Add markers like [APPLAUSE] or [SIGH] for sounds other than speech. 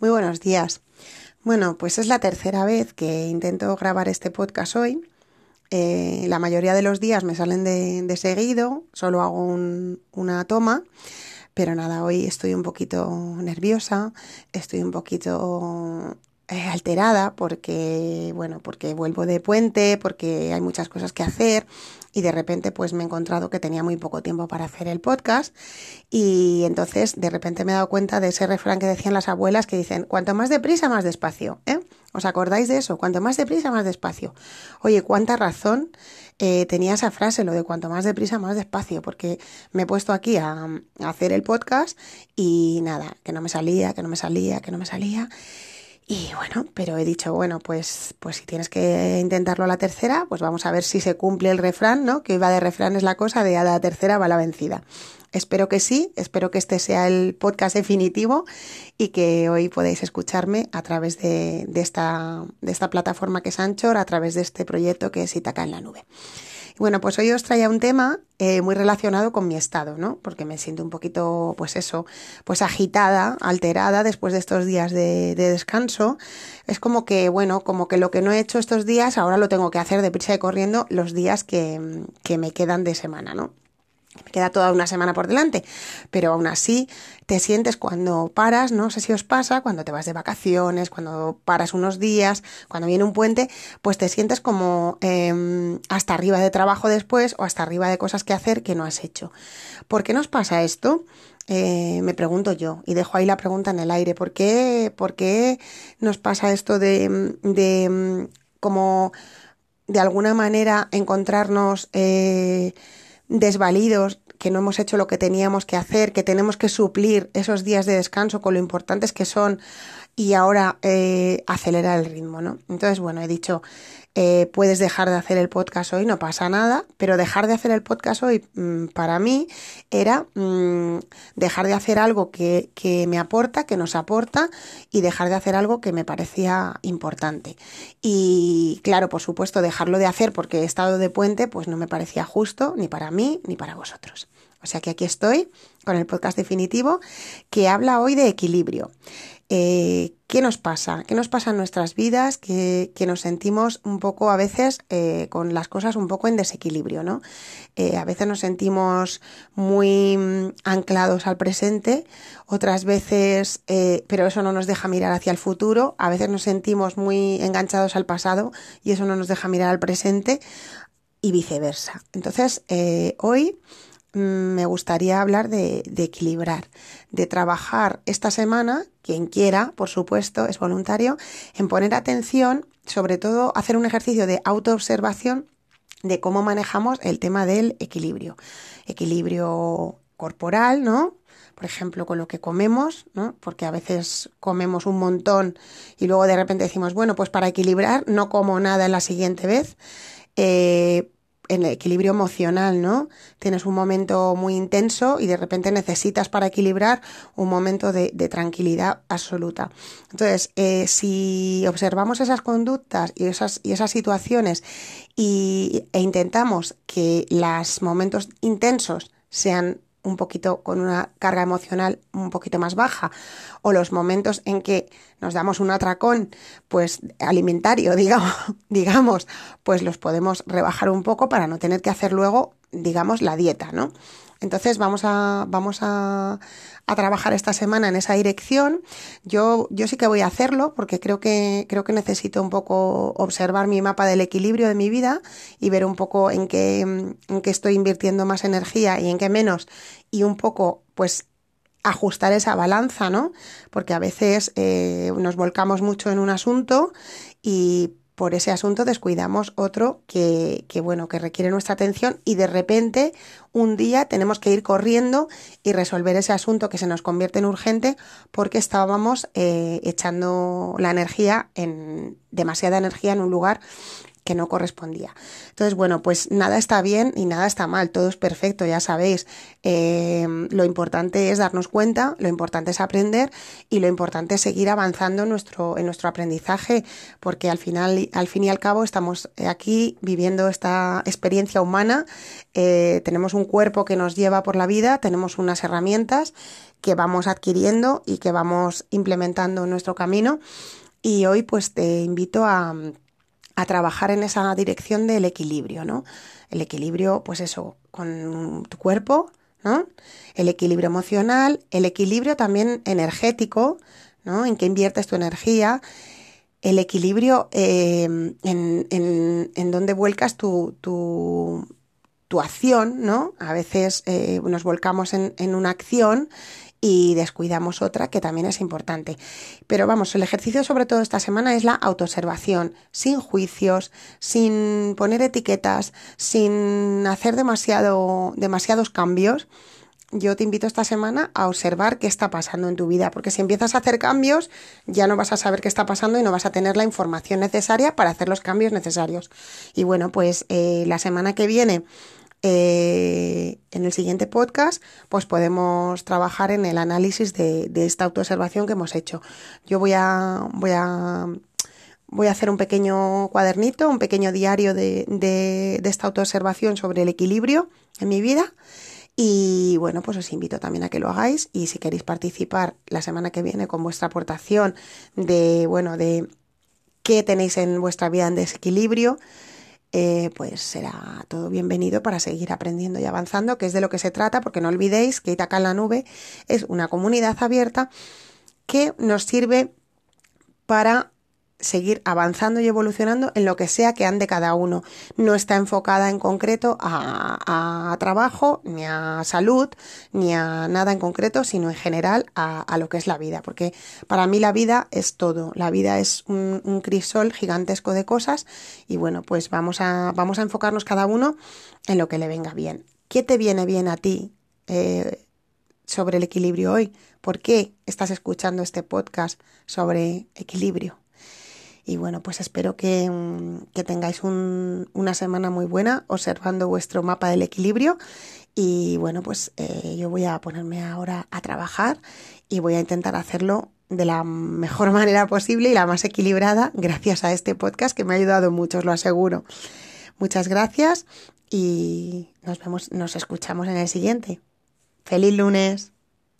Muy buenos días. Bueno, pues es la tercera vez que intento grabar este podcast hoy. Eh, la mayoría de los días me salen de, seguido, solo hago una toma, pero nada, hoy estoy un poquito nerviosa, estoy un poquito eh, alterada porque, bueno, porque vuelvo de puente, porque hay muchas cosas que hacer y de repente pues me he encontrado que tenía muy poco tiempo para hacer el podcast y entonces de repente me he dado cuenta de ese refrán que decían las abuelas que dicen, cuanto más deprisa, más despacio, ¿eh? ¿Os acordáis de eso? Cuanto más deprisa, más despacio. Oye, cuánta razón eh, tenía esa frase, lo de cuanto más deprisa, más despacio, porque me he puesto aquí a, a hacer el podcast y nada, que no me salía, que no me salía, que no me salía. Y bueno, pero he dicho, bueno, pues, pues si tienes que intentarlo a la tercera, pues vamos a ver si se cumple el refrán, ¿no? Que iba de refrán es la cosa, de a la tercera va la vencida. Espero que sí, espero que este sea el podcast definitivo y que hoy podáis escucharme a través de, de, esta, de esta plataforma que es Anchor, a través de este proyecto que es Itaca en la Nube. Bueno, pues hoy os traía un tema eh, muy relacionado con mi estado, ¿no? Porque me siento un poquito, pues eso, pues agitada, alterada después de estos días de, descanso. Es como que, bueno, como que lo que no he hecho estos días, ahora lo tengo que hacer deprisa y corriendo los días que, que me quedan de semana, ¿no? Me queda toda una semana por delante, pero aún así te sientes cuando paras, no sé si os pasa, cuando te vas de vacaciones, cuando paras unos días, cuando viene un puente, pues te sientes como eh, hasta arriba de trabajo después o hasta arriba de cosas que hacer que no has hecho. ¿Por qué nos pasa esto? Eh, me pregunto yo y dejo ahí la pregunta en el aire. ¿Por qué, por qué nos pasa esto de, de como de alguna manera encontrarnos eh, desvalidos, que no hemos hecho lo que teníamos que hacer, que tenemos que suplir esos días de descanso con lo importantes que son y ahora eh, acelerar el ritmo, ¿no? Entonces, bueno, he dicho, eh, puedes dejar de hacer el podcast hoy, no pasa nada, pero dejar de hacer el podcast hoy mm, para mí era mm, dejar de hacer algo que, que, me aporta, que nos aporta y dejar de hacer algo que me parecía importante. Y claro, por supuesto, dejarlo de hacer porque he estado de puente, pues no me parecía justo ni para mí ni para vosotros. O sea que aquí estoy con el podcast definitivo que habla hoy de equilibrio. Eh, ¿Qué nos pasa? ¿Qué nos pasa en nuestras vidas? Que, nos sentimos un poco a veces eh, con las cosas un poco en desequilibrio, ¿no? Eh, a veces nos sentimos muy mm, anclados al presente, otras veces, pero eso no nos deja mirar hacia el futuro, a veces nos sentimos muy enganchados al pasado y eso no nos deja mirar al presente y viceversa. Entonces, hoy Mm, me gustaría hablar de, equilibrar, de trabajar esta semana, quien quiera, por supuesto, es voluntario, en poner atención, sobre todo hacer un ejercicio de autoobservación de cómo manejamos el tema del equilibrio. Equilibrio corporal, ¿no? Por ejemplo, con lo que comemos, ¿no? Porque a veces comemos un montón y luego de repente decimos, bueno, pues para equilibrar no como nada en la siguiente vez. Eh, el equilibrio emocional, ¿no? Tienes un momento muy intenso y de repente necesitas para equilibrar un momento de, tranquilidad absoluta. Entonces, eh, si observamos esas conductas y esas, y esas situaciones y, e intentamos que los momentos intensos sean un poquito con una carga emocional un poquito más baja o los momentos en que nos damos un atracón pues alimentario [LAUGHS] digamos digamos pues los podemos rebajar un poco para no tener que hacer luego digamos la dieta no entonces vamos a, vamos a, a, trabajar esta semana en esa dirección. Yo, yo sí que voy a hacerlo porque creo que, creo que necesito un poco observar mi mapa del equilibrio de mi vida y ver un poco en qué, en qué estoy invirtiendo más energía y en qué menos y un poco pues ajustar esa balanza, ¿no? Porque a veces eh, nos volcamos mucho en un asunto y por ese asunto descuidamos otro que, que, bueno, que requiere nuestra atención y de repente un día tenemos que ir corriendo y resolver ese asunto que se nos convierte en urgente porque estábamos eh, echando la energía en demasiada energía en un lugar que no correspondía. Entonces, bueno, pues nada está bien y nada está mal, todo es perfecto, ya sabéis. Eh, lo importante es darnos cuenta, lo importante es aprender y lo importante es seguir avanzando en nuestro, en nuestro aprendizaje, porque al final, al fin y al cabo, estamos aquí viviendo esta experiencia humana, eh, tenemos un cuerpo que nos lleva por la vida, tenemos unas herramientas que vamos adquiriendo y que vamos implementando en nuestro camino. Y hoy pues te invito a, a trabajar en esa dirección del equilibrio, ¿no? El equilibrio, pues eso, con tu cuerpo, ¿no? El equilibrio emocional, el equilibrio también energético, ¿no? En qué inviertes tu energía, el equilibrio eh, en, en, en dónde vuelcas tu, tu, tu, acción, ¿no? A veces eh, nos volcamos en, en una acción y descuidamos otra que también es importante. Pero vamos, el ejercicio sobre todo esta semana es la autoobservación, sin juicios, sin poner etiquetas, sin hacer demasiado, demasiados cambios. Yo te invito esta semana a observar qué está pasando en tu vida, porque si empiezas a hacer cambios, ya no vas a saber qué está pasando y no vas a tener la información necesaria para hacer los cambios necesarios. Y bueno, pues eh, la semana que viene eh, en el siguiente podcast, pues podemos trabajar en el análisis de, esta autoobservación que hemos hecho. Yo voy a, voy a, voy a hacer un pequeño cuadernito, un pequeño diario de, de, de esta autoobservación sobre el equilibrio en mi vida. Y bueno, pues os invito también a que lo hagáis y si queréis participar la semana que viene con vuestra aportación de, bueno, de qué tenéis en vuestra vida en desequilibrio, eh, pues será todo bienvenido para seguir aprendiendo y avanzando, que es de lo que se trata, porque no olvidéis que Itaca en la Nube es una comunidad abierta que nos sirve para seguir avanzando y evolucionando en lo que sea que ande cada uno. No está enfocada en concreto a, a trabajo, ni a salud, ni a nada en concreto, sino en general a, lo que es la vida. Porque para mí la vida es todo. La vida es un, un, crisol gigantesco de cosas y bueno, pues vamos a, vamos a enfocarnos cada uno en lo que le venga bien. ¿Qué te viene bien a ti eh, sobre el equilibrio hoy? ¿Por qué estás escuchando este podcast sobre equilibrio? Y bueno, pues espero que, mm, que tengáis un, una semana muy buena observando vuestro mapa del equilibrio. Y bueno, pues eh, yo voy a ponerme ahora a trabajar y voy a intentar hacerlo de la mejor [LAUGHS] manera posible y la más equilibrada gracias a este podcast que me ha ayudado mucho, os lo aseguro. Muchas gracias y nos vemos, nos escuchamos en el siguiente. ¡Feliz lunes!